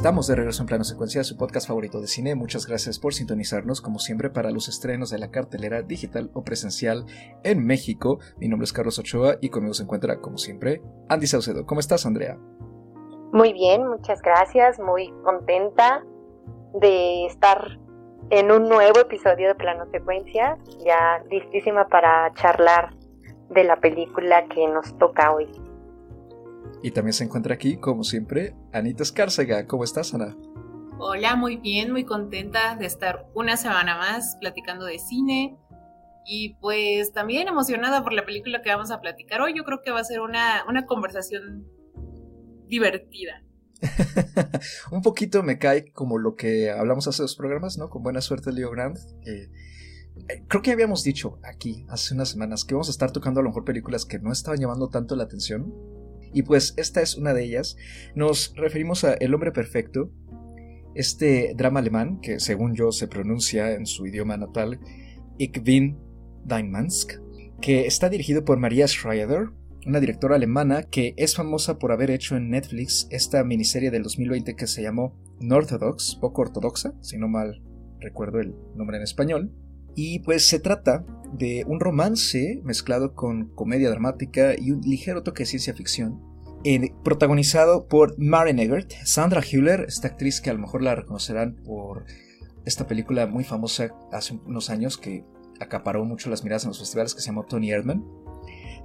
Estamos de regreso en plano secuencia, su podcast favorito de cine. Muchas gracias por sintonizarnos, como siempre, para los estrenos de la cartelera digital o presencial en México. Mi nombre es Carlos Ochoa y conmigo se encuentra, como siempre, Andy Saucedo. ¿Cómo estás, Andrea? Muy bien, muchas gracias. Muy contenta de estar en un nuevo episodio de Plano Secuencia, ya listísima para charlar de la película que nos toca hoy. Y también se encuentra aquí, como siempre, Anita Escárcega. ¿Cómo estás, Ana? Hola, muy bien, muy contenta de estar una semana más platicando de cine. Y pues también emocionada por la película que vamos a platicar hoy. Yo creo que va a ser una, una conversación divertida. un poquito me cae como lo que hablamos hace dos programas, ¿no? Con buena suerte, Leo Grant. Eh, creo que habíamos dicho aquí hace unas semanas que vamos a estar tocando a lo mejor películas que no estaban llamando tanto la atención. Y pues esta es una de ellas. Nos referimos a El hombre perfecto, este drama alemán que según yo se pronuncia en su idioma natal Ich bin dein que está dirigido por Maria Schreier, una directora alemana que es famosa por haber hecho en Netflix esta miniserie del 2020 que se llamó Northodox, poco ortodoxa, si no mal recuerdo el nombre en español. Y pues se trata de un romance mezclado con comedia dramática y un ligero toque de ciencia ficción, protagonizado por Maren Eggert, Sandra Hüller, esta actriz que a lo mejor la reconocerán por esta película muy famosa hace unos años que acaparó mucho las miradas en los festivales que se llamó Tony Erdman,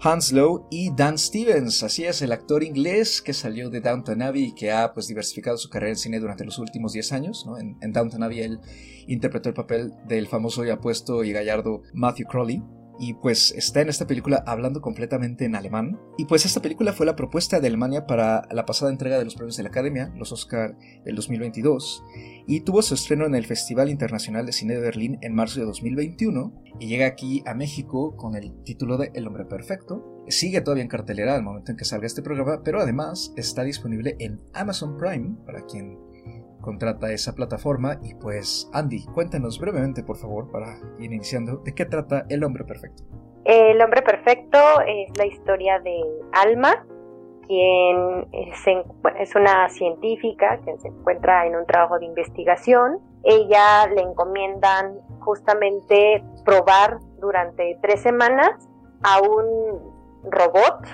Hans Lowe y Dan Stevens, así es, el actor inglés que salió de Downton Abbey y que ha pues, diversificado su carrera en cine durante los últimos 10 años. En, en, Downton Abbey él interpretó el papel del famoso y apuesto y gallardo Matthew Crowley, y pues está en esta película hablando completamente en alemán. Y pues esta película fue la propuesta de Alemania para la pasada entrega de los premios de la Academia, los Oscar del 2022, y tuvo su estreno en el Festival Internacional de Cine de Berlín en marzo de 2021 y llega aquí a México con el título de El hombre perfecto. Sigue todavía en cartelera al momento en que salga este programa, pero además está disponible en Amazon Prime para quien contrata esa plataforma y pues Andy, cuéntanos brevemente por favor para ir iniciando de qué trata El hombre perfecto. El hombre perfecto es la historia de Alma, quien es una científica que se encuentra en un trabajo de investigación. Ella le encomiendan justamente probar durante tres semanas a un robot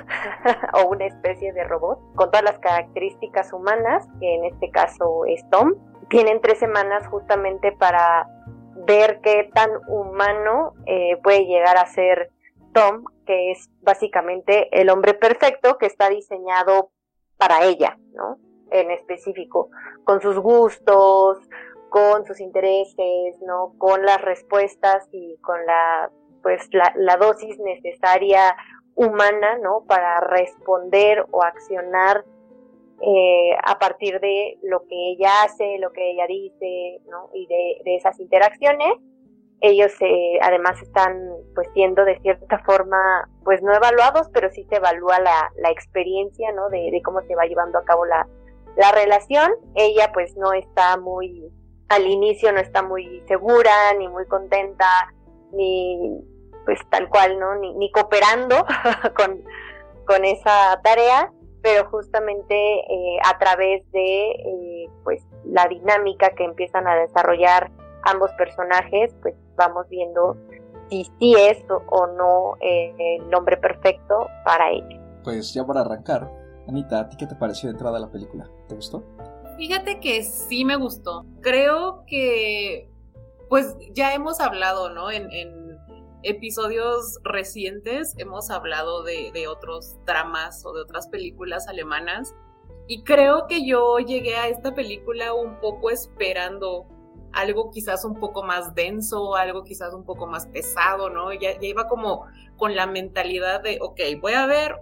o una especie de robot con todas las características humanas, que en este caso es Tom. Tienen tres semanas justamente para ver qué tan humano eh, puede llegar a ser Tom, que es básicamente el hombre perfecto que está diseñado para ella, ¿no? En específico, con sus gustos, con sus intereses, ¿no? Con las respuestas y con la, pues, la, la dosis necesaria humana, ¿no? Para responder o accionar eh, a partir de lo que ella hace, lo que ella dice, ¿no? Y de, esas interacciones. Ellos eh, además están pues siendo de cierta forma pues no evaluados, pero sí se evalúa la, la experiencia, ¿no? De, de, cómo se va llevando a cabo la, la relación. Ella pues no está muy, al inicio no está muy segura, ni muy contenta, ni, pues tal cual, ¿no? Ni, cooperando con, con, esa tarea, pero justamente eh, a través de eh, pues la dinámica que empiezan a desarrollar ambos personajes, pues vamos viendo si sí es o no eh, el nombre perfecto para ella. Pues ya para arrancar, Anita, ¿a ti qué te pareció de entrada la película? ¿Te gustó? Fíjate que sí me gustó. Creo que, pues ya hemos hablado, ¿no? en episodios recientes hemos hablado de, otros dramas o de otras películas alemanas y creo que yo llegué a esta película un poco esperando algo quizás un poco más denso, algo quizás un poco más pesado, ¿no? Ya, ya iba como con la mentalidad de, ok, voy a ver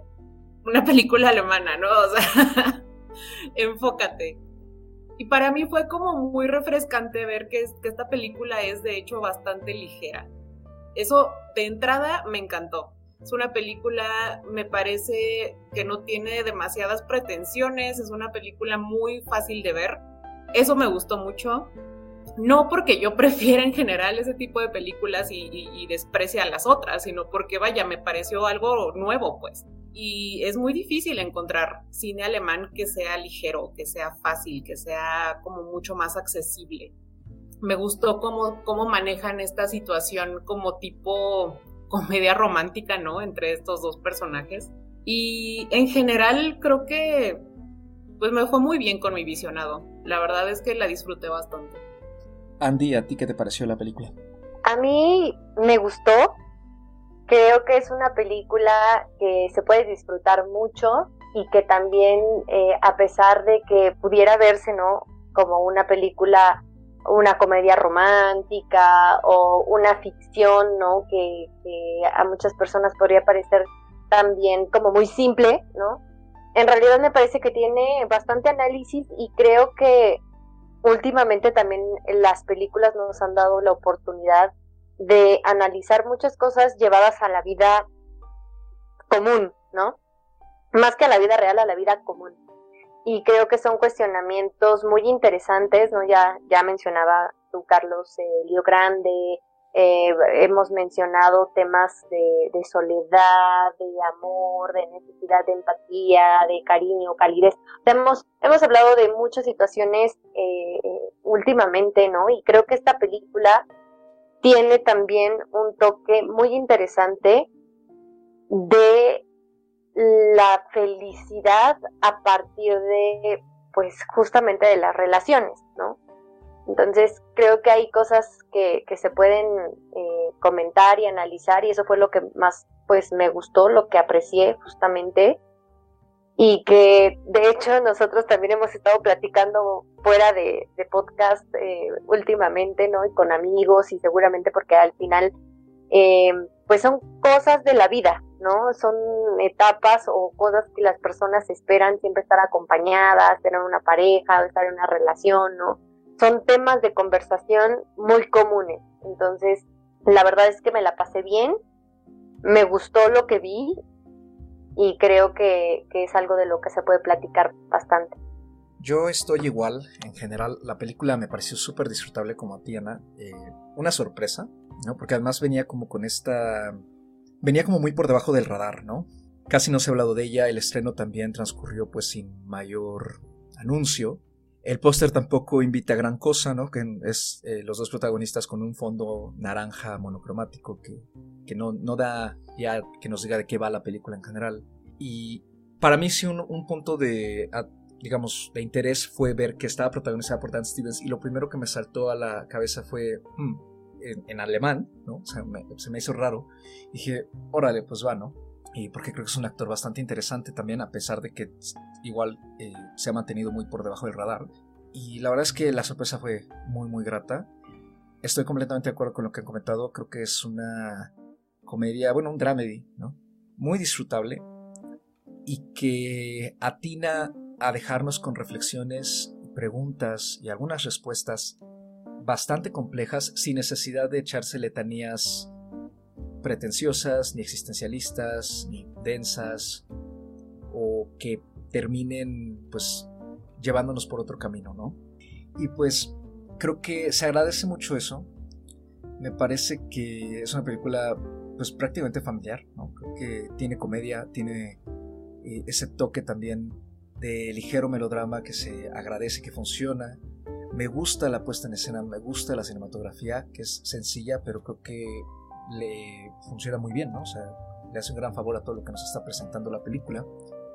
una película alemana, ¿no? O sea, enfócate. Y para mí fue como muy refrescante ver que, que esta película es de hecho bastante ligera eso de entrada me encantó. Es una película, me parece que no tiene demasiadas pretensiones, es una película muy fácil de ver. Eso me gustó mucho. No porque yo prefiera en general ese tipo de películas y, y, desprecie a las otras, sino porque, vaya, me pareció algo nuevo, pues. y es muy difícil encontrar cine alemán que sea ligero, que sea fácil, que sea como mucho más accesible. Me gustó cómo, cómo manejan esta situación como tipo comedia romántica, ¿no? Entre estos dos personajes. Y en general creo que pues me fue muy bien con mi visionado. La verdad es que la disfruté bastante. Andy, ¿a ti qué te pareció la película? A mí me gustó. Creo que es una película que se puede disfrutar mucho y que también, eh, a pesar de que pudiera verse, ¿no? Como una película, una comedia romántica o una ficción, ¿no? Que, a muchas personas podría parecer también como muy simple, ¿no? En realidad me parece que tiene bastante análisis y creo que últimamente también las películas nos han dado la oportunidad de analizar muchas cosas llevadas a la vida común, ¿no? Más que a la vida real, a la vida común. Y creo que son cuestionamientos muy interesantes, ¿no? Ya, ya mencionaba tú, Carlos, el Lío Grande, eh, hemos mencionado temas de, soledad, de amor, de necesidad de empatía, de cariño, calidez. hemos, hemos hablado de muchas situaciones eh, últimamente, ¿no? Y creo que esta película tiene también un toque muy interesante de la felicidad a partir de, pues, justamente de las relaciones, ¿no? Entonces creo que hay cosas que, que se pueden eh, comentar y analizar y eso fue lo que más pues me gustó, lo que aprecié justamente y que de hecho nosotros también hemos estado platicando fuera de, podcast eh, últimamente, ¿no? Y con amigos y seguramente porque al final eh, pues son cosas de la vida, ¿no? Son etapas o cosas que las personas esperan siempre estar acompañadas, tener una pareja, estar en una relación, ¿no? son temas de conversación muy comunes. Entonces, la verdad es que me la pasé bien, me gustó lo que vi y creo que, es algo de lo que se puede platicar bastante. Yo estoy igual, en general, la película me pareció súper disfrutable como a ti, Ana. Eh, una sorpresa, ¿no? Porque además venía como con esta... Venía como muy por debajo del radar, ¿no? Casi no se ha hablado de ella, el estreno también transcurrió pues sin mayor anuncio. El póster tampoco invita a gran cosa, ¿no? Que es eh, los dos protagonistas con un fondo naranja monocromático que, que no, no, da ya que nos diga de qué va la película en general. Y para mí sí un, un punto de, digamos, de interés fue ver que estaba protagonizada por Dan Stevens y lo primero que me saltó a la cabeza fue hmm, en, alemán, ¿no? O sea, se me hizo raro. dije, órale, pues va, ¿no? y porque creo que es un actor bastante interesante también, a pesar de que igual eh, se ha mantenido muy por debajo del radar. Y la verdad es que la sorpresa fue muy, muy grata. Estoy completamente de acuerdo con lo que han comentado. Creo que es una comedia, bueno, un dramedy, ¿no? Muy disfrutable y que atina a dejarnos con reflexiones, preguntas y algunas respuestas bastante complejas sin necesidad de echarse letanías pretenciosas, ni existencialistas, ni densas, o que terminen pues llevándonos por otro camino, ¿no? Y pues creo que se agradece mucho eso. Me parece que es una película pues prácticamente familiar. Creo que tiene comedia, tiene eh, ese toque también de ligero melodrama que se agradece, que funciona. Me gusta la puesta en escena, me gusta la cinematografía, que es sencilla, pero creo que le funciona muy bien, ¿no? O sea, le hace un gran favor a todo lo que nos está presentando la película.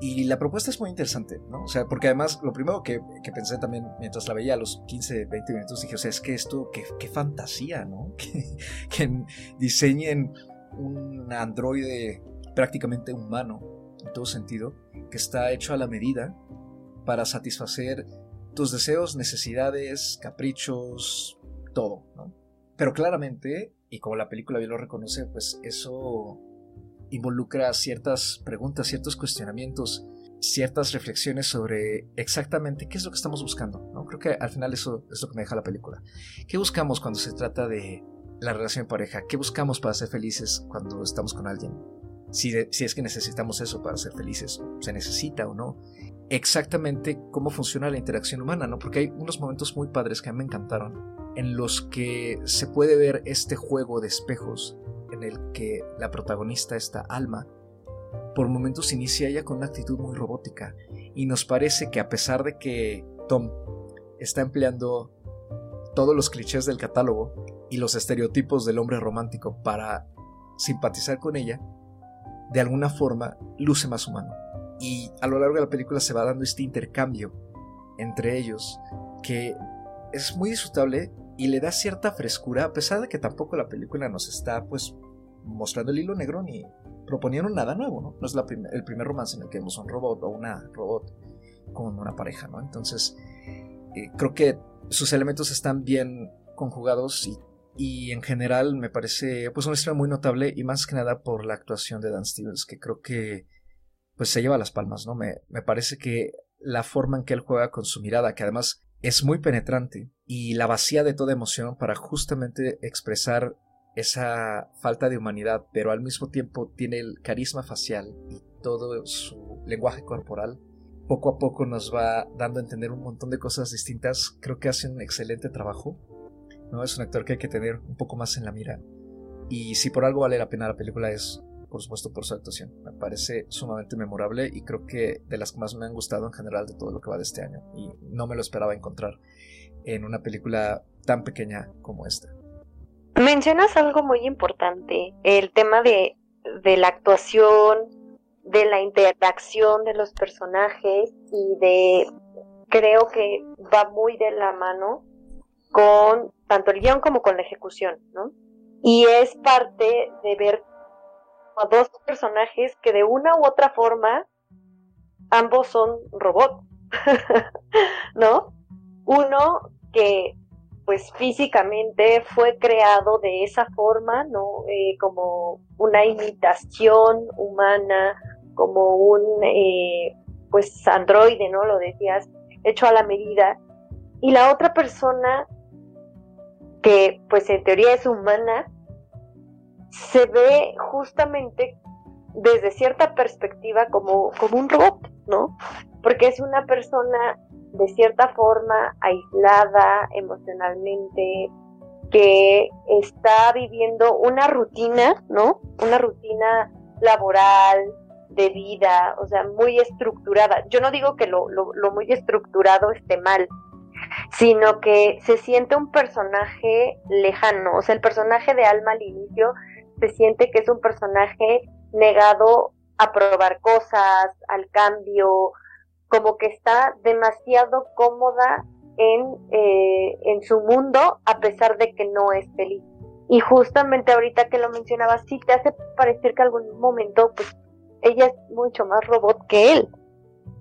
Y la propuesta es muy interesante, ¿no? O sea, porque además lo primero que, pensé también mientras la veía a los 15, 20 minutos, dije, o sea, es que esto, qué, qué fantasía, ¿no? Que, que diseñen un androide prácticamente humano, en todo sentido, que está hecho a la medida para satisfacer tus deseos, necesidades, caprichos, todo, ¿no? Pero claramente y como la película bien lo reconoce, pues eso involucra ciertas preguntas, ciertos cuestionamientos, ciertas reflexiones sobre exactamente qué es lo que estamos buscando. ¿no? Creo que al final eso es lo que me deja la película. ¿Qué buscamos cuando se trata de la relación pareja? ¿Qué buscamos para ser felices cuando estamos con alguien? Si es que necesitamos eso para ser felices, se necesita o no. Exactamente cómo funciona la interacción humana, ¿no? Porque hay unos momentos muy padres que a mí me encantaron en los que se puede ver este juego de espejos en el que la protagonista, esta alma, por momentos inicia ella con una actitud muy robótica y nos parece que a pesar de que Tom está empleando todos los clichés del catálogo y los estereotipos del hombre romántico para simpatizar con ella, de alguna forma luce más humano. Y a lo largo de la película se va dando este intercambio entre ellos que es muy disfrutable y le da cierta frescura a pesar de que tampoco la película nos está pues mostrando el hilo negro ni proponiendo nada nuevo, ¿no? No es el primer romance en el que vemos un robot o una robot con una pareja, ¿no? Entonces, eh, creo que sus elementos están bien conjugados y, y, en general me parece pues una historia muy notable y más que nada por la actuación de Dan Stevens, que creo que pues se lleva las palmas, ¿no? Me, me parece que la forma en que él juega con su mirada, que además es muy penetrante y la vacía de toda emoción para justamente expresar esa falta de humanidad, pero al mismo tiempo tiene el carisma facial y todo su lenguaje corporal, poco a poco nos va dando a entender un montón de cosas distintas. Creo que hace un excelente trabajo. ¿no? Es un actor que hay que tener un poco más en la mira. Y si por algo vale la pena la película es, por supuesto, por su actuación. Me parece sumamente memorable y creo que de las que más me han gustado en general de todo lo que va de este año. Y no me lo esperaba encontrar en una película tan pequeña como esta. Mencionas algo muy importante, el tema de, de la actuación, de la interacción de los personajes y de, creo que va muy de la mano con tanto el guion como con la ejecución, ¿no? Y es parte de ver dos personajes que de una u otra forma ambos son robots, ¿no? Uno que pues físicamente fue creado de esa forma, ¿no? Eh, como una imitación humana, como un, eh, pues, androide, ¿no? Lo decías, hecho a la medida. Y la otra persona, que pues en teoría es humana, se ve justamente desde cierta perspectiva como, como un robot, ¿no? Porque es una persona de cierta forma aislada emocionalmente, que está viviendo una rutina, ¿no? Una rutina laboral, de vida, o sea, muy estructurada. Yo no digo que lo, lo, lo muy estructurado esté mal, sino que se siente un personaje lejano, o sea, el personaje de Alma al inicio se siente que es un personaje negado a probar cosas, al cambio, como que está demasiado cómoda en, eh, en su mundo a pesar de que no es feliz. Y justamente ahorita que lo mencionabas, sí te hace parecer que algún momento pues ella es mucho más robot que él.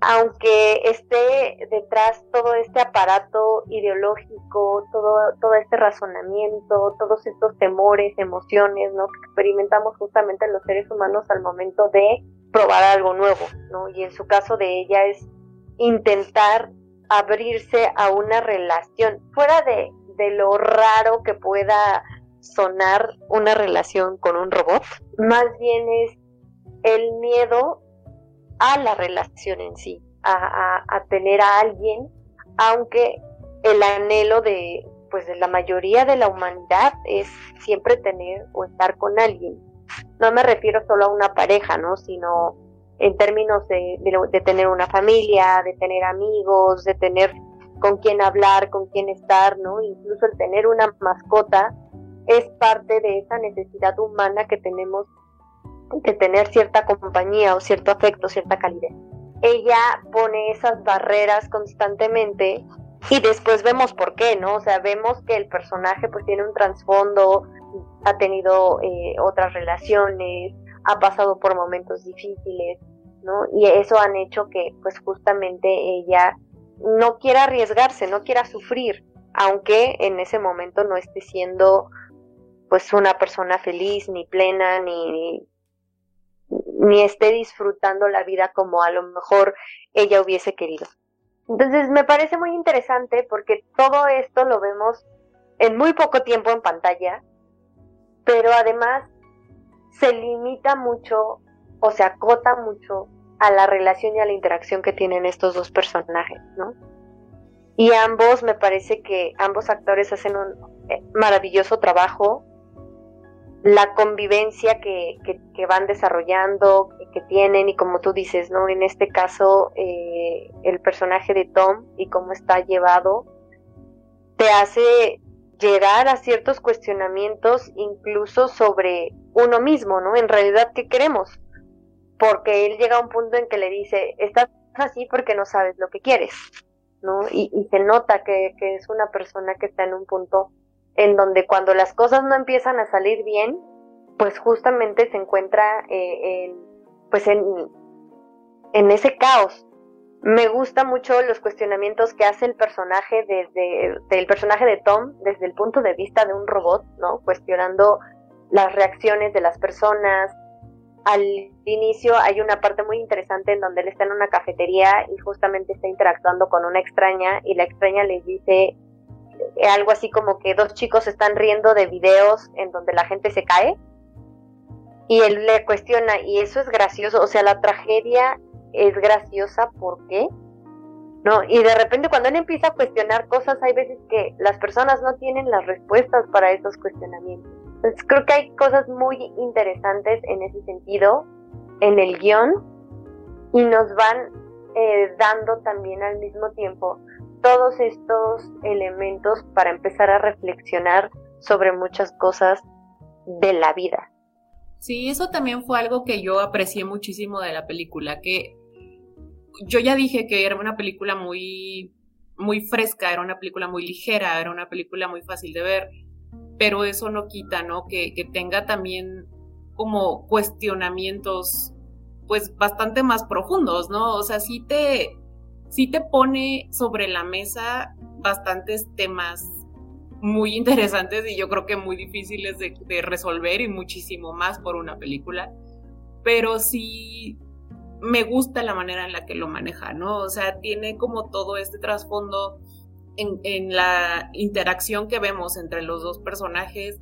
Aunque esté detrás todo este aparato ideológico, todo, todo este razonamiento, todos estos temores, emociones, ¿no? Que experimentamos justamente los seres humanos al momento de probar algo nuevo, ¿no? Y en su caso de ella es intentar abrirse a una relación, fuera de, de lo raro que pueda sonar una relación con un robot, más bien es el miedo a la relación en sí, a, a, tener a alguien, aunque el anhelo de pues de la mayoría de la humanidad es siempre tener o estar con alguien. No me refiero solo a una pareja, ¿no? Sino en términos de, de, tener una familia, de tener amigos, de tener con quién hablar, con quién estar, ¿no? Incluso el tener una mascota es parte de esa necesidad humana que tenemos de tener cierta compañía o cierto afecto, cierta calidez. Ella pone esas barreras constantemente y después vemos por qué, ¿no? O sea, vemos que el personaje pues tiene un trasfondo, ha tenido eh, otras relaciones, ha pasado por momentos difíciles, ¿no? Y eso han hecho que pues justamente ella no quiera arriesgarse, no quiera sufrir, aunque en ese momento no esté siendo pues una persona feliz, ni plena, ni, ni esté disfrutando la vida como a lo mejor ella hubiese querido. Entonces me parece muy interesante porque todo esto lo vemos en muy poco tiempo en pantalla, pero además se limita mucho o se acota mucho a la relación y a la interacción que tienen estos dos personajes, ¿no? Y ambos, me parece que ambos actores hacen un eh, maravilloso trabajo. La convivencia que, que, van desarrollando, que, tienen y como tú dices, ¿no? En este caso, eh, el personaje de Tom y cómo está llevado, te hace llegar a ciertos cuestionamientos incluso sobre uno mismo, ¿no? En realidad, ¿qué queremos? Porque él llega a un punto en que le dice, estás así porque no sabes lo que quieres, ¿no? Y, y se nota que, que es una persona que está en un punto en donde cuando las cosas no empiezan a salir bien, pues justamente se encuentra eh, pues en, en ese caos. Me gusta mucho los cuestionamientos que hace el personaje desde el personaje de Tom desde el punto de vista de un robot, ¿no? Cuestionando las reacciones de las personas. Al inicio hay una parte muy interesante en donde él está en una cafetería y justamente está interactuando con una extraña y la extraña le dice algo así como que dos chicos están riendo de videos en donde la gente se cae y él le cuestiona y eso es gracioso, o sea, la tragedia es graciosa, ¿por qué? ¿No? Y de repente cuando él empieza a cuestionar cosas, hay veces que las personas no tienen las respuestas para esos cuestionamientos. Entonces creo que hay cosas muy interesantes en ese sentido, en el guion, y nos van eh, dando también al mismo tiempo todos estos elementos para empezar a reflexionar sobre muchas cosas de la vida. Sí, eso también fue algo que yo aprecié muchísimo de la película, que yo ya dije que era una película muy, muy fresca, era una película muy ligera, era una película muy fácil de ver, pero eso no quita, ¿no? Que, que tenga también como cuestionamientos, pues bastante más profundos, ¿no? O sea, sí te, sí te pone sobre la mesa bastantes temas muy interesantes y yo creo que muy difíciles de, resolver y muchísimo más por una película, pero sí me gusta la manera en la que lo maneja, ¿no? O sea, tiene como todo este trasfondo en, en la interacción que vemos entre los dos personajes,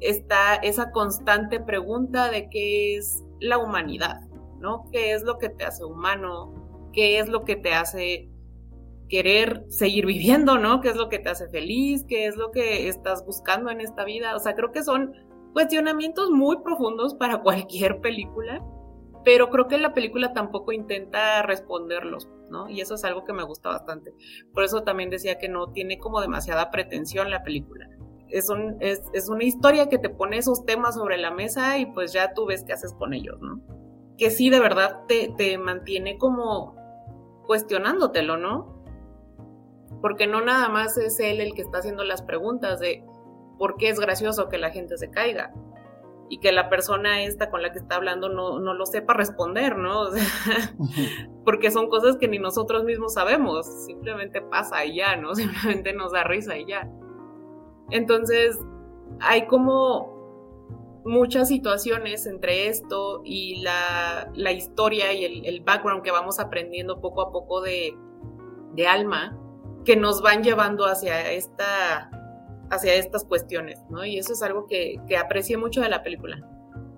está esa constante pregunta de qué es la humanidad, ¿no? ¿Qué es lo que te hace humano? Qué es lo que te hace querer seguir viviendo, ¿no? ¿Qué es lo que te hace feliz? ¿Qué es lo que estás buscando en esta vida? O sea, creo que son cuestionamientos muy profundos para cualquier película, pero creo que la película tampoco intenta responderlos, ¿no? Y eso es algo que me gusta bastante. Por eso también decía que no tiene como demasiada pretensión la película. Es, un, es, es una historia que te pone esos temas sobre la mesa y pues ya tú ves qué haces con ellos, ¿no? Que sí, de verdad te, te mantiene como cuestionándotelo, ¿no? Porque no nada más es él el que está haciendo las preguntas de por qué es gracioso que la gente se caiga y que la persona esta con la que está hablando no, no lo sepa responder, ¿no? porque son cosas que ni nosotros mismos sabemos, simplemente pasa y ya, ¿no? Simplemente nos da risa y ya. Entonces, hay como muchas situaciones entre esto y la, la historia y el, el, background que vamos aprendiendo poco a poco de, de Alma que nos van llevando hacia esta hacia estas cuestiones, ¿no? Y eso es algo que, que aprecié mucho de la película.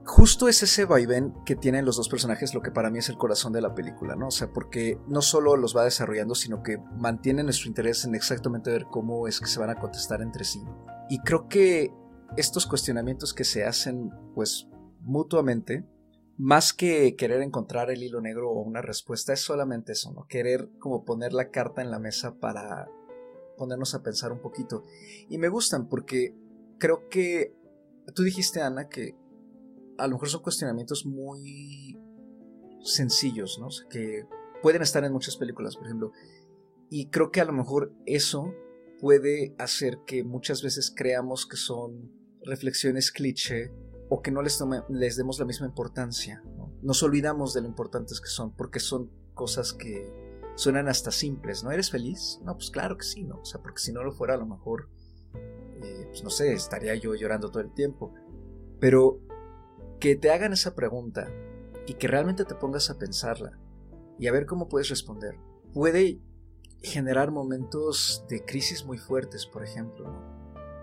Justo es ese vaivén que tienen los dos personajes lo que para mí es el corazón de la película, ¿no? O sea, porque no solo los va desarrollando, sino que mantiene nuestro interés en exactamente ver cómo es que se van a contestar entre sí. Y creo que estos cuestionamientos que se hacen pues mutuamente, más que querer encontrar el hilo negro o una respuesta, es solamente eso, ¿no? Querer como poner la carta en la mesa para ponernos a pensar un poquito. Y me gustan porque creo que tú dijiste, Ana, que a lo mejor son cuestionamientos muy sencillos, ¿no? que pueden estar en muchas películas, por ejemplo. Y creo que a lo mejor eso puede hacer que muchas veces creamos que son reflexiones cliché o que no les, les demos la misma importancia. Nos olvidamos de lo importantes que son porque son cosas que suenan hasta simples. ¿No eres feliz? No, pues claro que sí, ¿no? O sea, porque si no lo fuera a lo mejor, eh, pues no sé, estaría yo llorando todo el tiempo. Pero que te hagan esa pregunta y que realmente te pongas a pensarla y a ver cómo puedes responder, puede generar momentos de crisis muy fuertes, por ejemplo. ¿no?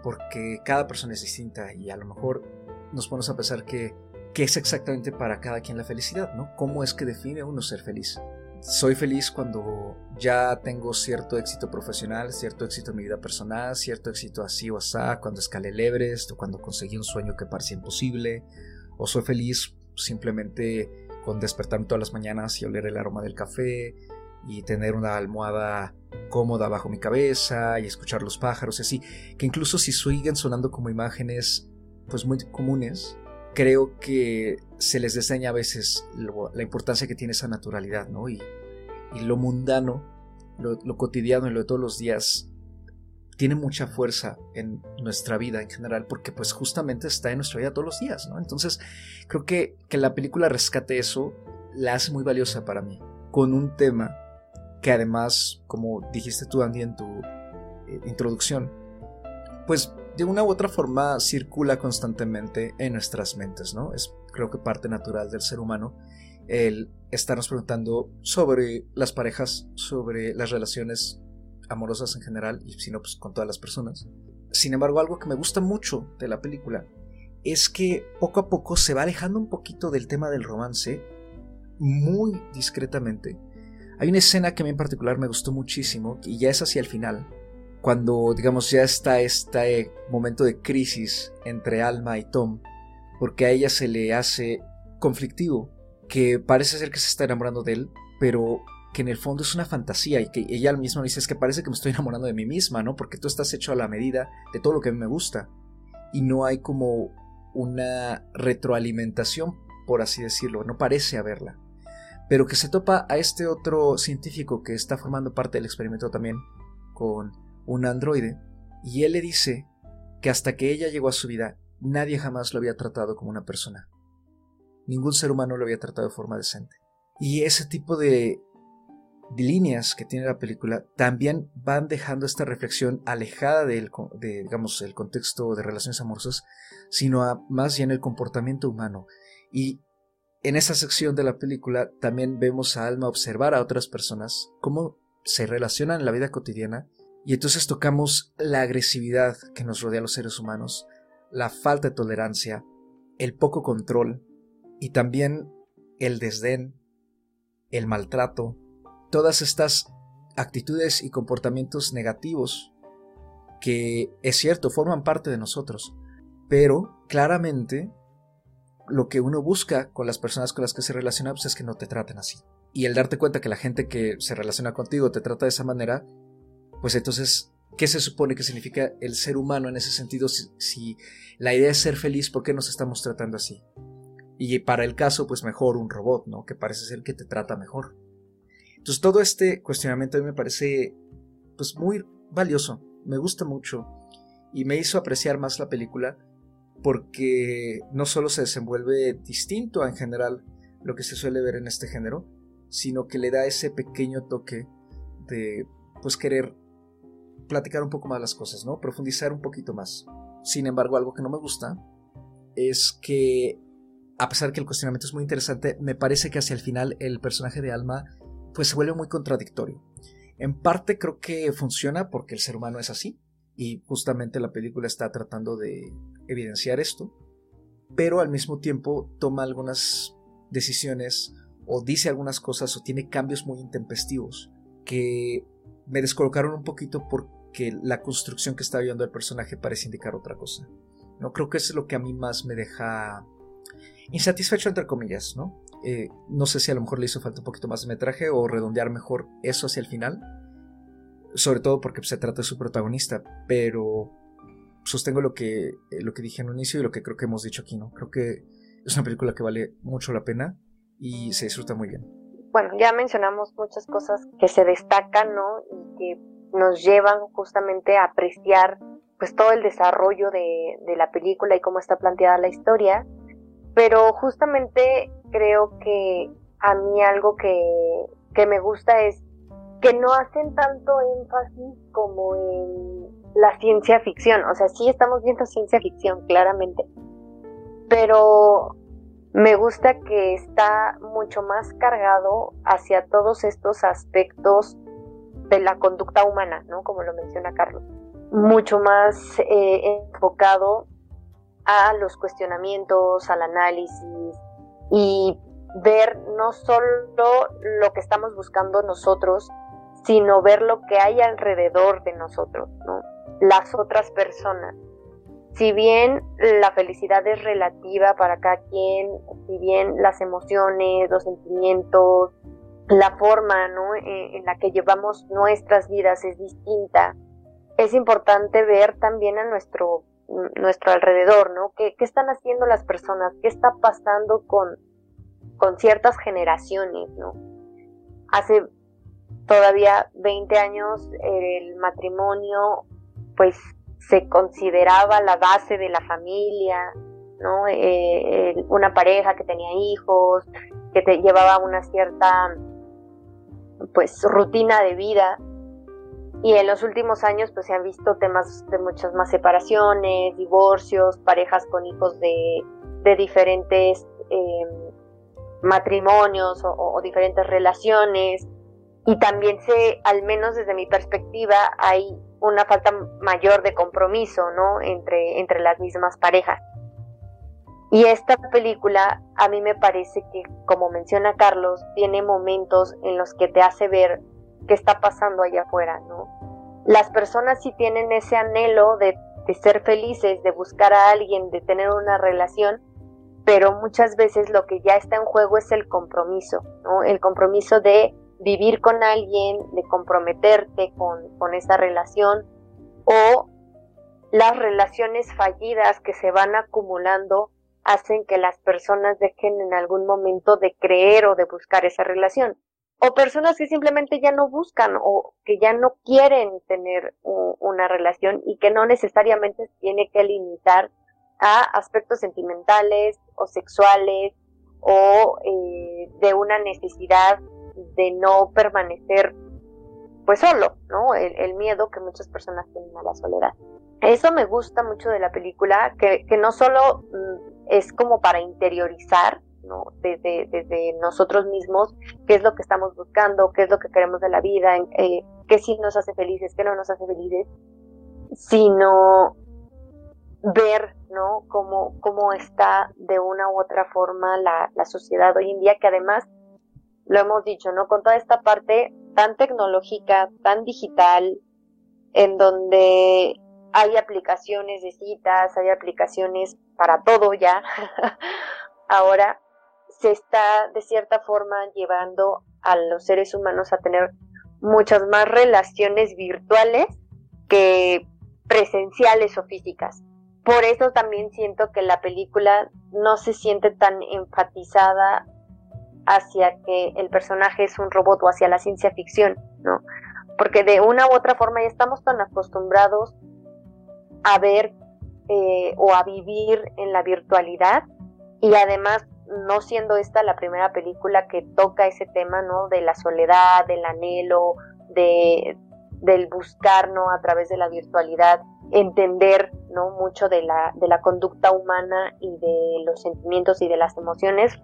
Porque cada persona es distinta y a lo mejor nos ponemos a pensar que qué es exactamente para cada quien la felicidad, ¿no? ¿Cómo es que define uno ser feliz? soy feliz cuando ya tengo cierto éxito profesional, cierto éxito en mi vida personal, cierto éxito así o así, cuando escalé el Everest o cuando conseguí un sueño que parecía imposible, o soy feliz simplemente con despertarme todas las mañanas y oler el aroma del café y tener una almohada cómoda bajo mi cabeza y escuchar los pájaros y así, que incluso si siguen sonando como imágenes pues muy comunes, creo que se les diseña a veces la importancia que tiene esa naturalidad, ¿no? Y, lo mundano, lo, lo, cotidiano y lo de todos los días tiene mucha fuerza en nuestra vida en general porque pues justamente está en nuestra vida todos los días, ¿no? Entonces creo que, que la película rescate eso, la hace muy valiosa para mí, con un tema que además, como dijiste tú Andy en tu eh, introducción, pues de una u otra forma circula constantemente en nuestras mentes, ¿no? Es creo que parte natural del ser humano el estarnos preguntando sobre las parejas, sobre las relaciones amorosas en general y si no, pues con todas las personas. Sin embargo, algo que me gusta mucho de la película es que poco a poco se va alejando un poquito del tema del romance muy discretamente. Hay una escena que a mí en particular me gustó muchísimo y ya es hacia el final, cuando digamos ya está este momento de crisis entre Alma y Tom, porque a ella se le hace conflictivo, que parece ser que se está enamorando de él, pero que en el fondo es una fantasía y que ella misma dice es que parece que me estoy enamorando de mí misma, ¿no? Porque tú estás hecho a la medida de todo lo que a mí me gusta y no hay como una retroalimentación, por así decirlo, no parece haberla. Pero que se topa a este otro científico que está formando parte del experimento también con un androide, y él le dice que hasta que ella llegó a su vida, nadie jamás lo había tratado como una persona. Ningún ser humano lo había tratado de forma decente. Y ese tipo de, líneas que tiene la película también van dejando esta reflexión alejada del de, digamos, el contexto de relaciones amorosas, sino más bien el comportamiento humano. Y en esa sección de la película también vemos a Alma observar a otras personas, cómo se relacionan en la vida cotidiana y entonces tocamos la agresividad que nos rodea a los seres humanos, la falta de tolerancia, el poco control y también el desdén, el maltrato, todas estas actitudes y comportamientos negativos que es cierto forman parte de nosotros, pero claramente lo que uno busca con las personas con las que se relaciona pues, es que no te traten así. Y el darte cuenta que la gente que se relaciona contigo te trata de esa manera, pues entonces, ¿qué se supone que significa el ser humano en ese sentido? Si, la idea es ser feliz, ¿por qué nos estamos tratando así? Y para el caso, pues mejor un robot, ¿no? Que parece ser que te trata mejor. Entonces todo este cuestionamiento a mí me parece pues muy valioso, me gusta mucho y me hizo apreciar más la película porque no solo se desenvuelve distinto en general lo que se suele ver en este género, sino que le da ese pequeño toque de pues querer platicar un poco más las cosas, ¿no? Profundizar un poquito más. Sin embargo, algo que no me gusta es que, a pesar que el cuestionamiento es muy interesante, me parece que hacia el final el personaje de Alma pues se vuelve muy contradictorio. En parte creo que funciona porque el ser humano es así y justamente la película está tratando de evidenciar esto, pero al mismo tiempo toma algunas decisiones o dice algunas cosas o tiene cambios muy intempestivos que me descolocaron un poquito porque la construcción que está viendo el personaje parece indicar otra cosa. No creo que eso es lo que a mí más me deja insatisfecho entre comillas, ¿no? Eh, no sé si a lo mejor le hizo falta un poquito más de metraje o redondear mejor eso hacia el final, sobre todo porque se trata de su protagonista, pero sostengo lo que, eh, lo que dije en un inicio y lo que creo que hemos dicho aquí, ¿no? Creo que es una película que vale mucho la pena y se disfruta muy bien bueno, ya mencionamos muchas cosas que se destacan, ¿no? Y que nos llevan justamente a apreciar pues todo el desarrollo de, la película y cómo está planteada la historia. Pero justamente creo que a mí algo que, que me gusta es que no hacen tanto énfasis como en la ciencia ficción. O sea, sí estamos viendo ciencia ficción, claramente. Pero me gusta que está mucho más cargado hacia todos estos aspectos de la conducta humana, ¿no? Como lo menciona Carlos. Mucho más eh, enfocado a los cuestionamientos, al análisis y ver no solo lo que estamos buscando nosotros, sino ver lo que hay alrededor de nosotros, ¿no? Las otras personas. Si bien la felicidad es relativa para cada quien, si bien las emociones, los sentimientos, la forma ¿no? Eh, en la que llevamos nuestras vidas es distinta, es importante ver también a nuestro, nuestro alrededor, ¿no? ¿Qué, ¿Qué, están haciendo las personas? ¿Qué está pasando con, con ciertas generaciones, ¿no? Hace todavía 20 años el matrimonio pues se consideraba la base de la familia, ¿no? Eh, una pareja que tenía hijos, que te llevaba una cierta pues rutina de vida y en los últimos años pues se han visto temas de muchas más separaciones, divorcios, parejas con hijos de, de diferentes eh, matrimonios o, diferentes relaciones y también se, al menos desde mi perspectiva, hay una falta mayor de compromiso, ¿no? Entre, entre las mismas parejas. Y esta película a mí me parece que, como menciona Carlos, tiene momentos en los que te hace ver qué está pasando allá afuera, ¿no? Las personas sí tienen ese anhelo de, de ser felices, de buscar a alguien, de tener una relación, pero muchas veces lo que ya está en juego es el compromiso, ¿no? El compromiso de vivir con alguien, de comprometerte con, con esa relación o las relaciones fallidas que se van acumulando hacen que las personas dejen en algún momento de creer o de buscar esa relación. O personas que simplemente ya no buscan o que ya no quieren tener una relación y que no necesariamente tiene que limitar a aspectos sentimentales o sexuales o eh, de una necesidad de no permanecer pues solo, ¿no? El, miedo que muchas personas tienen a la soledad. Eso me gusta mucho de la película, que, que no solo mm, es como para interiorizar, ¿no? Desde, desde nosotros mismos, qué es lo que estamos buscando, qué es lo que queremos de la vida, eh, qué sí nos hace felices, qué no nos hace felices, sino ver, ¿no? Cómo, cómo está de una u otra forma la, la sociedad hoy en día, que además, lo hemos dicho, ¿no? Con toda esta parte tan tecnológica, tan digital, en donde hay aplicaciones de citas, hay aplicaciones para todo ya. Ahora se está de cierta forma llevando a los seres humanos a tener muchas más relaciones virtuales que presenciales o físicas. Por eso también siento que la película no se siente tan enfatizada hacia que el personaje es un robot o hacia la ciencia ficción, ¿no? Porque de una u otra forma ya estamos tan acostumbrados a ver eh, o a vivir en la virtualidad y además no siendo esta la primera película que toca ese tema, ¿no? De la soledad, del anhelo, de, del buscar, ¿no? A través de la virtualidad entender no mucho de la, de la conducta humana y de los sentimientos y de las emociones.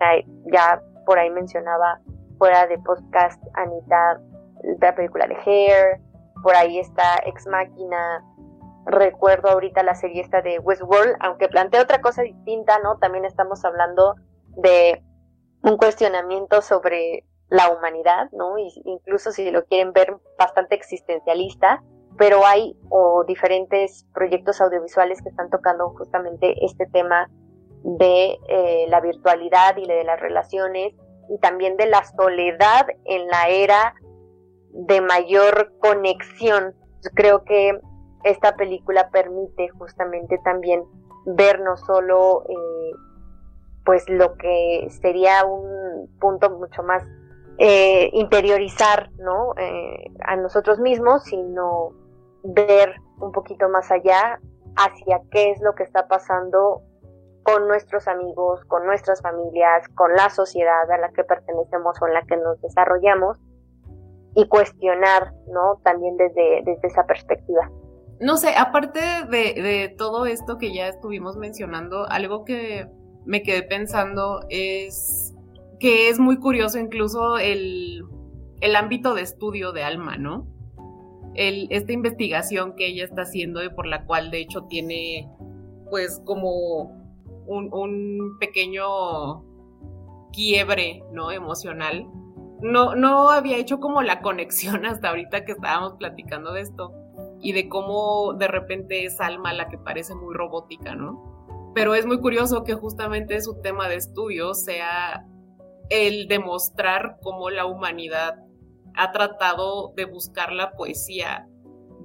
Ya por ahí mencionaba fuera de podcast Anita la película de Hair, por ahí está Ex Máquina, recuerdo ahorita la serie esta de Westworld, aunque plantea otra cosa distinta, ¿no? También estamos hablando de un cuestionamiento sobre la humanidad, ¿no? Incluso si lo quieren ver bastante existencialista, pero hay o diferentes proyectos audiovisuales que están tocando justamente este tema de eh, la virtualidad y de las relaciones y también de la soledad en la era de mayor conexión. Creo que esta película permite justamente también ver no solo eh, pues lo que sería un punto mucho más eh, interiorizar ¿no? a nosotros mismos, sino ver un poquito más allá hacia qué es lo que está pasando con nuestros amigos, con nuestras familias, con la sociedad a la que pertenecemos o en la que nos desarrollamos y cuestionar, ¿no? También desde, desde esa perspectiva. No sé, aparte de, de todo esto que ya estuvimos mencionando, algo que me quedé pensando es que es muy curioso incluso el, el ámbito de estudio de Alma, ¿no? esta investigación que ella está haciendo y por la cual de hecho tiene pues como un, pequeño quiebre, ¿no? Emocional. No, no había hecho como la conexión hasta ahorita que estábamos platicando de esto y de cómo de repente es Alma la que parece muy robótica, ¿no? Pero es muy curioso que justamente su tema de estudio sea el demostrar cómo la humanidad ha tratado de buscar la poesía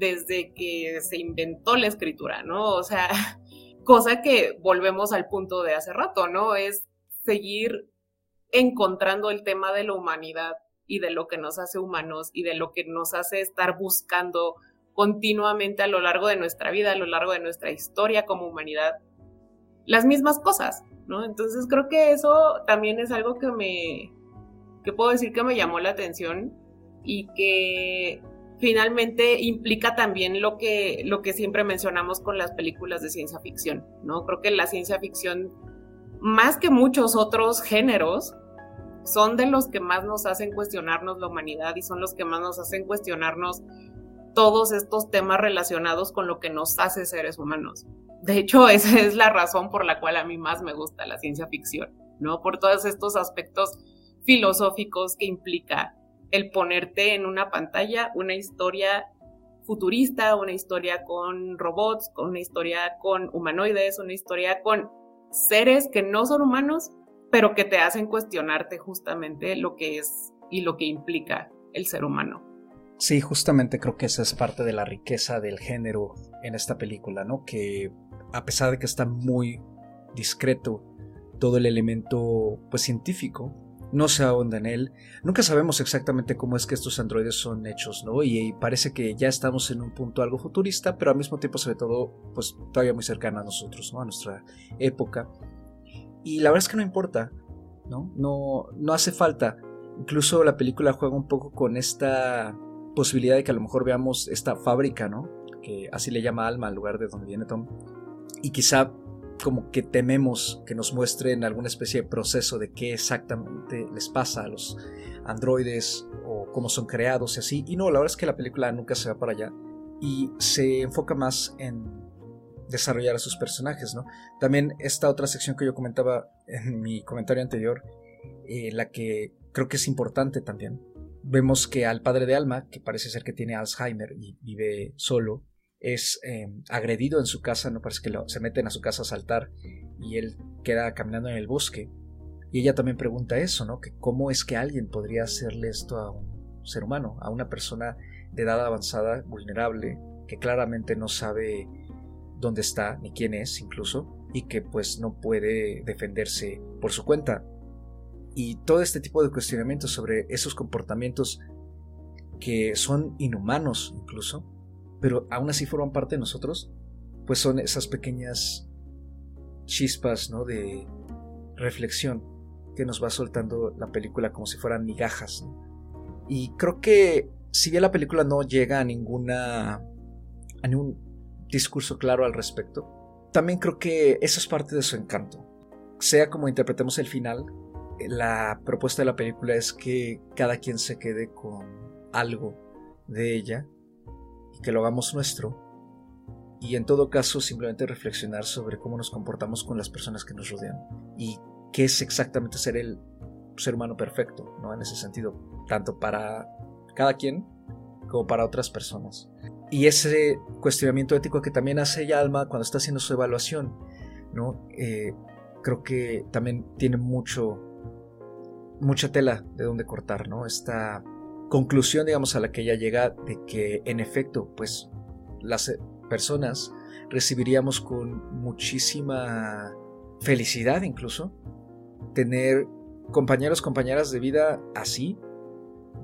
desde que se inventó la escritura, ¿no? O sea, cosa que volvemos al punto de hace rato, ¿no? Es seguir encontrando el tema de la humanidad y de lo que nos hace humanos y de lo que nos hace estar buscando continuamente a lo largo de nuestra vida, a lo largo de nuestra historia como humanidad, las mismas cosas, ¿no? Entonces creo que eso también es algo que me, que puedo decir que me llamó la atención y que finalmente implica también lo que, siempre mencionamos con las películas de ciencia ficción, ¿no? Creo que la ciencia ficción, más que muchos otros géneros, son de los que más nos hacen cuestionarnos la humanidad y son los que más nos hacen cuestionarnos todos estos temas relacionados con lo que nos hace seres humanos. De hecho, esa es la razón por la cual a mí más me gusta la ciencia ficción, ¿no? Por todos estos aspectos filosóficos que implica el ponerte en una pantalla una historia futurista, una historia con robots, con una historia con humanoides, una historia con seres que no son humanos, pero que te hacen cuestionarte justamente lo que es y lo que implica el ser humano. Sí, justamente creo que esa es parte de la riqueza del género en esta película, ¿no? Que a pesar de que está muy discreto todo el elemento pues científico, no se ahonda en él. Nunca sabemos exactamente cómo es que estos androides son hechos, ¿no? Y, parece que ya estamos en un punto algo futurista, pero al mismo tiempo, sobre todo, pues todavía muy cercano a nosotros, ¿no? A nuestra época. Y la verdad es que no importa, ¿no? No, no hace falta. Incluso la película juega un poco con esta posibilidad de que a lo mejor veamos esta fábrica, ¿no? Que así le llama Alma al lugar de donde viene Tom. Y quizá como que tememos que nos muestren alguna especie de proceso de qué exactamente les pasa a los androides o cómo son creados y así. Y no, la verdad es que la película nunca se va para allá y se enfoca más en desarrollar a sus personajes, ¿no? También esta otra sección que yo comentaba en mi comentario anterior, eh, la que creo que es importante también. Vemos que al padre de Alma, que parece ser que tiene Alzheimer y vive solo, es em, agredido en su casa, no parece que se meten a su casa a saltar y él queda caminando en el bosque. Y ella también pregunta eso, ¿no? Que cómo es que alguien podría hacerle esto a un ser humano, a una persona de edad avanzada, vulnerable, que claramente no sabe dónde está ni quién es incluso, y que pues no puede defenderse por su cuenta. Y todo este tipo de cuestionamientos sobre esos comportamientos que son inhumanos incluso, pero aún así forman parte de nosotros, pues son esas pequeñas chispas ¿no? de reflexión que nos va soltando la película como si fueran migajas. Y creo que si bien la película no llega a ninguna a ningún discurso claro al respecto, también creo que eso es parte de su encanto. Sea como interpretemos el final, la propuesta de la película es que cada quien se quede con algo de ella que lo hagamos nuestro y en todo caso simplemente reflexionar sobre cómo nos comportamos con las personas que nos rodean y qué es exactamente ser el ser humano perfecto, ¿no? En ese sentido, tanto para cada quien como para otras personas. Y ese cuestionamiento ético que también hace Alma cuando está haciendo su evaluación, ¿no? Eh, creo que también tiene mucho, mucha tela de donde cortar, ¿no? Esta conclusión, digamos, a la que ella llega de que en efecto, pues las eh, personas recibiríamos con muchísima felicidad incluso tener compañeros, compañeras de vida así,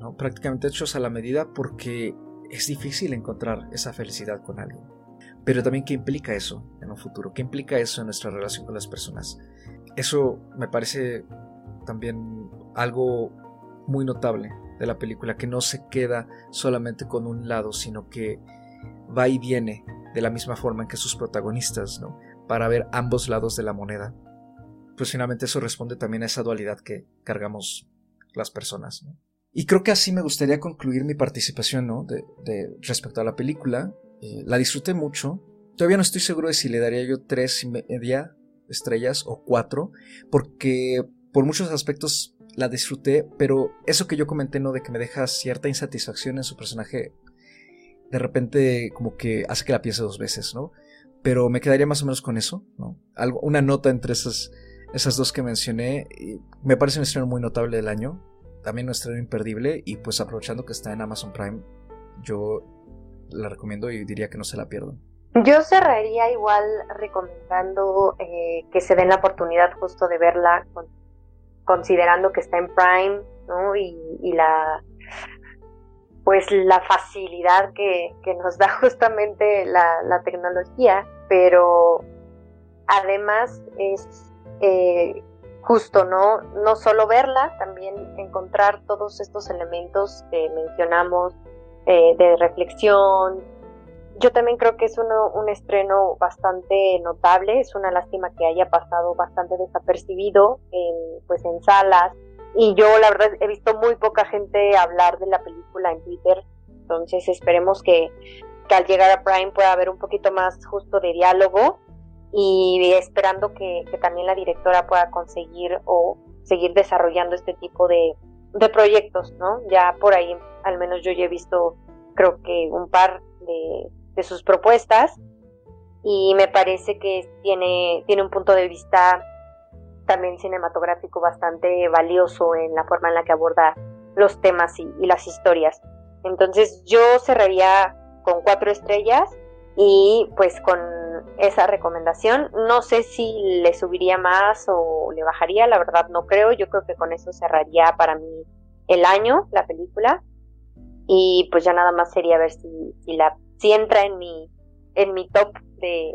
¿no? prácticamente hechos a la medida porque es difícil encontrar esa felicidad con alguien. Pero también qué implica eso en un futuro, qué implica eso en nuestra relación con las personas. Eso me parece también algo muy notable de la película, que no se queda solamente con un lado, sino que va y viene de la misma forma en que sus protagonistas, ¿no? Para ver ambos lados de la moneda. Pues finalmente eso responde también a esa dualidad que cargamos las personas, Y creo que así me gustaría concluir mi participación, ¿no? De, respecto a la película. Eh, la disfruté mucho. Todavía no estoy seguro de si le daría yo tres y media estrellas o cuatro, porque por muchos aspectos la disfruté, pero eso que yo comenté, ¿no? De que me deja cierta insatisfacción en su personaje, de repente como que hace que la piense dos veces, ¿no? Pero me quedaría más o menos con eso, ¿no? Algo, una nota entre esas, esas dos que mencioné. Me parece un estreno muy notable del año. También un estreno imperdible. Y pues aprovechando que está en Amazon Prime, yo la recomiendo y diría que no se la pierdan. Yo cerraría igual recomendando eh, que se den la oportunidad justo de verla, considerando que está en Prime, ¿no? Y, la pues la facilidad que, nos da justamente la, tecnología, pero además es eh, justo, ¿no? No solo verla, también encontrar todos estos elementos que mencionamos eh, de reflexión, yo también creo que es uno, un estreno bastante notable, es una lástima que haya pasado bastante desapercibido en, pues en salas y yo la verdad he visto muy poca gente hablar de la película en Twitter, entonces esperemos que, al llegar a Prime pueda haber un poquito más justo de diálogo y esperando que, también la directora pueda conseguir o seguir desarrollando este tipo de, de proyectos, ¿no? Ya por ahí al menos yo ya he visto creo que un par de, de sus propuestas y me parece que tiene, tiene un punto de vista también cinematográfico bastante valioso en la forma en la que aborda los temas y, las historias. Entonces yo cerraría con cuatro estrellas y pues con esa recomendación. No sé si le subiría más o le bajaría, la verdad no creo. Yo creo que con eso cerraría para mí el año, la película. Y pues ya nada más sería ver si, si la si entra en mi, en mi top de,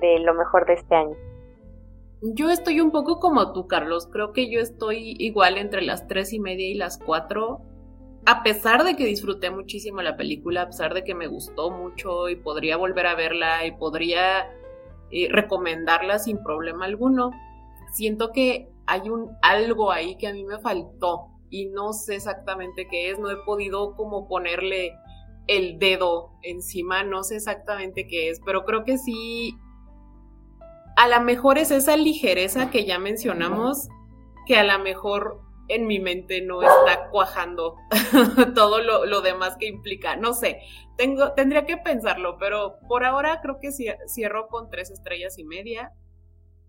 de lo mejor de este año. Yo estoy un poco como tú, Carlos. Creo que yo estoy igual entre las tres y media y las cuatro. A pesar de que disfruté muchísimo la película, a pesar de que me gustó mucho y podría volver a verla y podría eh, recomendarla sin problema alguno, siento que hay un algo ahí que a mí me faltó y no sé exactamente qué es. No he podido como ponerle el dedo encima, no sé exactamente qué es, pero creo que sí, a lo mejor es esa ligereza que ya mencionamos, que a lo mejor en mi mente no está cuajando todo lo, demás que implica. No sé, tengo, tendría que pensarlo, pero por ahora creo que cierro con tres estrellas y media.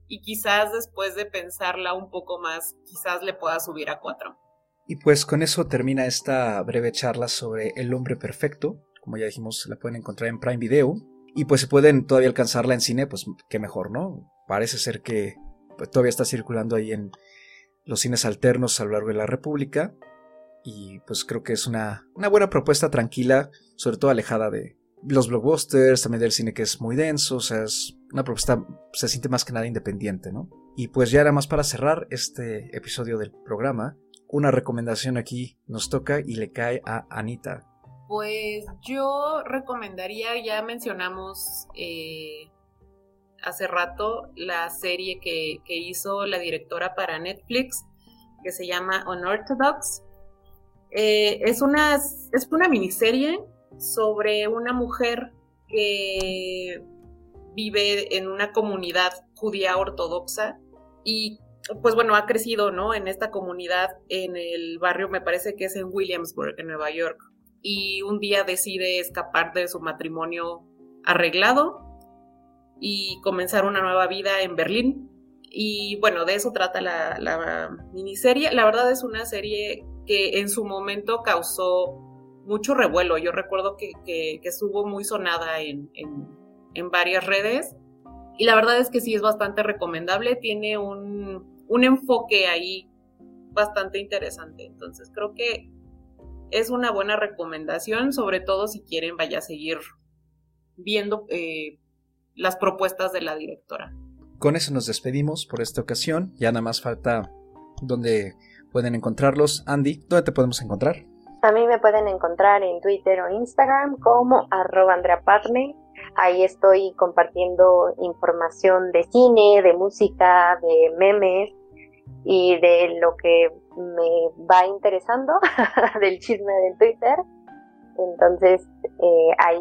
Y quizás después de pensarla un poco más, quizás le pueda subir a cuatro. Y pues con eso termina esta breve charla sobre El hombre perfecto. Como ya dijimos, la pueden encontrar en Prime Video. Y pues si pueden todavía alcanzarla en cine, pues qué mejor, ¿no? Parece ser que pues, todavía está circulando ahí en los cines alternos a lo largo de la República. Y pues creo que es una, una buena propuesta tranquila, sobre todo alejada de los blockbusters, también del cine que es muy denso, o sea, es una propuesta, se siente más que nada independiente, ¿no? Y pues ya era más para cerrar este episodio del programa, una recomendación aquí nos toca y le cae a Anita. Pues yo recomendaría, ya mencionamos eh, hace rato la serie que, hizo la directora para Netflix, que se llama Unorthodox. Eh, es, una, es una miniserie sobre una mujer que vive en una comunidad judía ortodoxa y pues bueno, ha crecido, ¿no? En esta comunidad, en el barrio, me parece que es en Williamsburg, en Nueva York. Y un día decide escapar de su matrimonio arreglado y comenzar una nueva vida en Berlín. Y bueno, de eso trata la, miniserie. La verdad es una serie que en su momento causó mucho revuelo. Yo recuerdo que, estuvo muy sonada en, en varias redes. Y la verdad es que sí es bastante recomendable. Tiene un, un enfoque ahí bastante interesante. Entonces creo que es una buena recomendación, sobre todo si quieren vaya a seguir viendo eh, las propuestas de la directora. Con eso nos despedimos por esta ocasión. Ya nada más falta donde pueden encontrarlos. Andy, ¿dónde te podemos encontrar? A mí me pueden encontrar en Twitter o Instagram como arroba Andrea Ahí estoy compartiendo información de cine, de música, de memes y de lo que me va interesando, del chisme del Twitter. Entonces eh, ahí,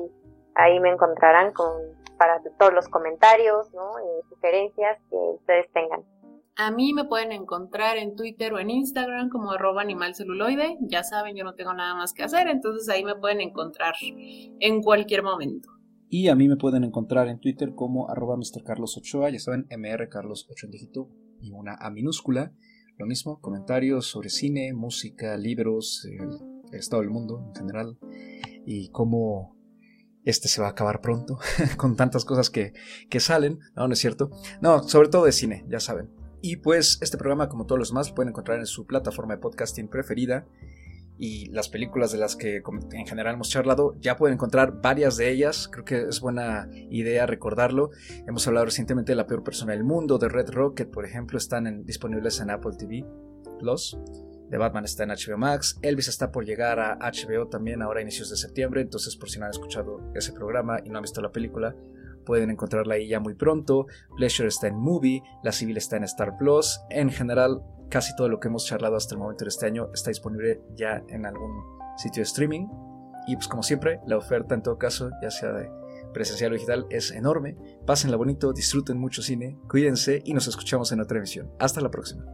ahí me encontrarán con, para todos los comentarios ¿no? sugerencias que ustedes tengan. A mí me pueden encontrar en Twitter o en Instagram como arroba animalceluloide. Ya saben, yo no tengo nada más que hacer, entonces ahí me pueden encontrar en cualquier momento. Y a mí me pueden encontrar en Twitter como arroba mrcarlos8a, ya saben, mrcarlos8 en dígito y una A minúscula. Lo mismo, comentarios sobre cine, música, libros, el, estado del mundo en general y cómo este se va a acabar pronto con tantas cosas que, que salen. No, no es cierto. No, sobre todo de cine, ya saben. Y pues este programa, como todos los demás, pueden encontrar en su plataforma de podcasting preferida. Y las películas de las que en general hemos charlado, ya pueden encontrar varias de ellas. Creo que es buena idea recordarlo. Hemos hablado recientemente de La peor persona del mundo, de Red Rocket, por ejemplo, están disponibles en Apple TV Plus. De Batman está en HBO Max. Elvis está por llegar a HBO también ahora a inicios de septiembre. Entonces, por si no han escuchado ese programa y no han visto la película, pueden encontrarla ahí ya muy pronto. Pleasure está en Movie, La Civil está en Star Plus. En general, casi todo lo que hemos charlado hasta el momento de este año está disponible ya en algún sitio de streaming. Y pues como siempre, la oferta en todo caso, ya sea de presencial o digital, es enorme. Pásenla bonito, disfruten mucho cine, cuídense y nos escuchamos en otra emisión. Hasta la próxima.